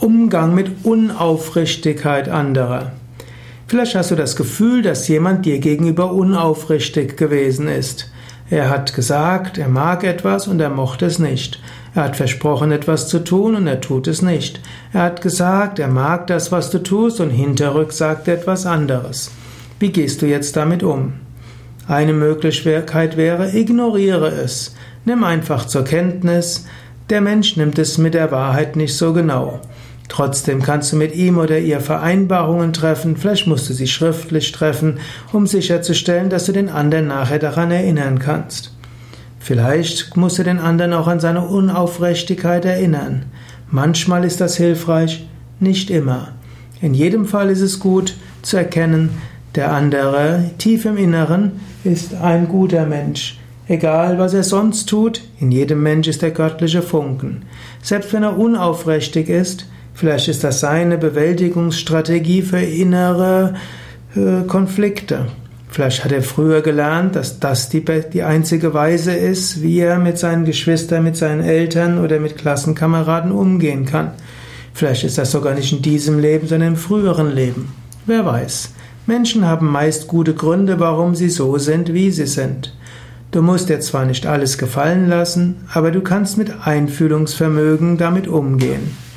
Umgang mit Unaufrichtigkeit anderer. Vielleicht hast du das Gefühl, dass jemand dir gegenüber unaufrichtig gewesen ist. Er hat gesagt, er mag etwas und er mochte es nicht. Er hat versprochen, etwas zu tun und er tut es nicht. Er hat gesagt, er mag das, was du tust und hinterrück sagt etwas anderes. Wie gehst du jetzt damit um? Eine Möglichkeit wäre, ignoriere es. Nimm einfach zur Kenntnis, der Mensch nimmt es mit der Wahrheit nicht so genau. Trotzdem kannst du mit ihm oder ihr Vereinbarungen treffen, vielleicht musst du sie schriftlich treffen, um sicherzustellen, dass du den anderen nachher daran erinnern kannst. Vielleicht musst du den anderen auch an seine Unaufrichtigkeit erinnern. Manchmal ist das hilfreich, nicht immer. In jedem Fall ist es gut zu erkennen, der andere tief im Inneren ist ein guter Mensch. Egal, was er sonst tut, in jedem Mensch ist der göttliche Funken. Selbst wenn er unaufrichtig ist, vielleicht ist das seine Bewältigungsstrategie für innere äh, Konflikte. Vielleicht hat er früher gelernt, dass das die, die einzige Weise ist, wie er mit seinen Geschwistern, mit seinen Eltern oder mit Klassenkameraden umgehen kann. Vielleicht ist das sogar nicht in diesem Leben, sondern im früheren Leben. Wer weiß. Menschen haben meist gute Gründe, warum sie so sind, wie sie sind. Du musst dir zwar nicht alles gefallen lassen, aber du kannst mit Einfühlungsvermögen damit umgehen.